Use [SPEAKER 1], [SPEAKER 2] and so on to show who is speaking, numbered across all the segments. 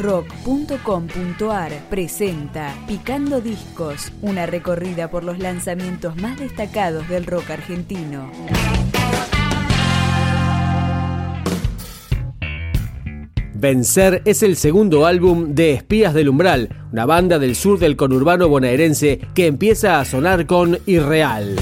[SPEAKER 1] rock.com.ar presenta Picando Discos, una recorrida por los lanzamientos más destacados del rock argentino.
[SPEAKER 2] Vencer es el segundo álbum de Espías del Umbral, una banda del sur del conurbano bonaerense que empieza a sonar con Irreal.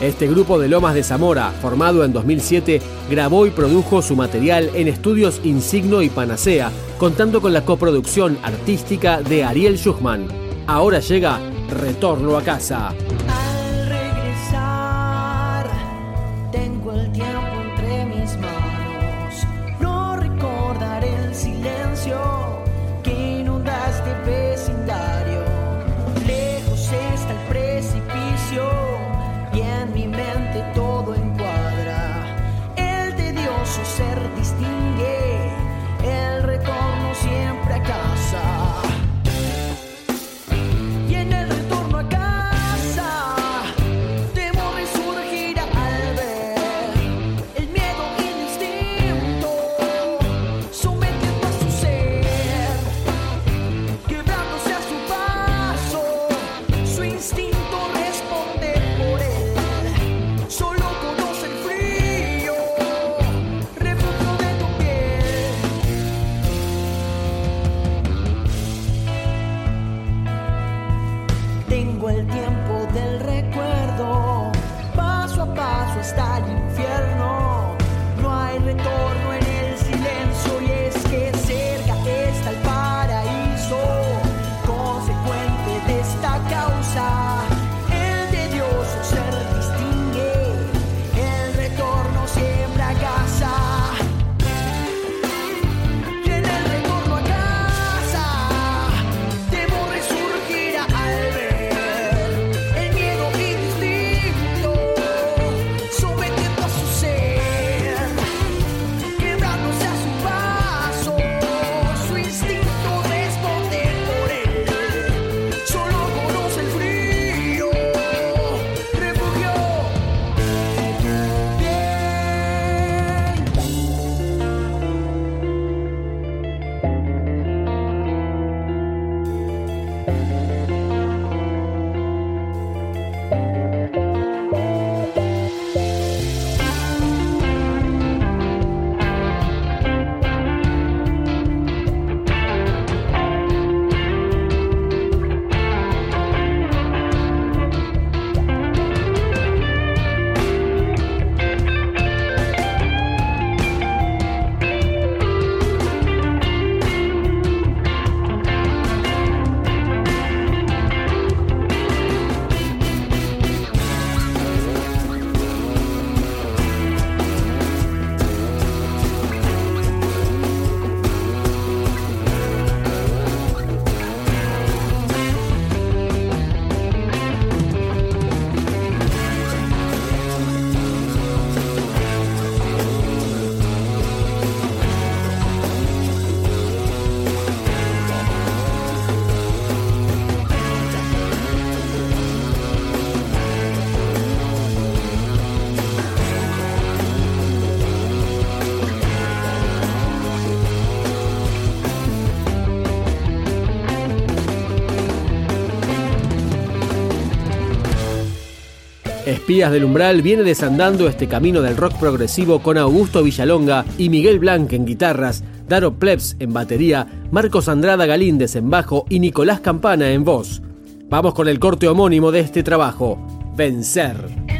[SPEAKER 2] Este grupo de Lomas de Zamora, formado en 2007, grabó y produjo su material en estudios Insigno y Panacea, contando con la coproducción artística de Ariel Schuchman. Ahora llega Retorno a casa.
[SPEAKER 3] está limpando. Bye.
[SPEAKER 2] Espías del Umbral viene desandando este camino del rock progresivo con Augusto Villalonga y Miguel Blanc en guitarras, Daro Plebs en batería, Marcos Andrada Galíndez en bajo y Nicolás Campana en voz. Vamos con el corte homónimo de este trabajo, Vencer.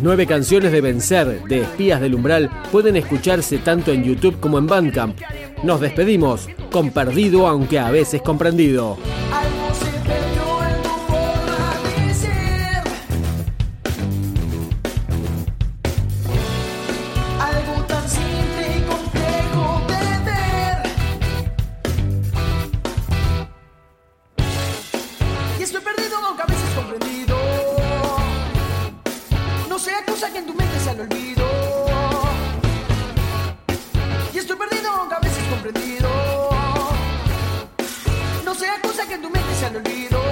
[SPEAKER 2] Nueve canciones de Vencer de Espías del Umbral pueden escucharse tanto en YouTube como en Bandcamp.
[SPEAKER 3] Nos despedimos
[SPEAKER 2] con Perdido aunque a veces comprendido.
[SPEAKER 3] nunca a veces comprendido. No sea cosa que en tu mente se han olvidado.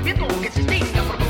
[SPEAKER 3] sabido que existía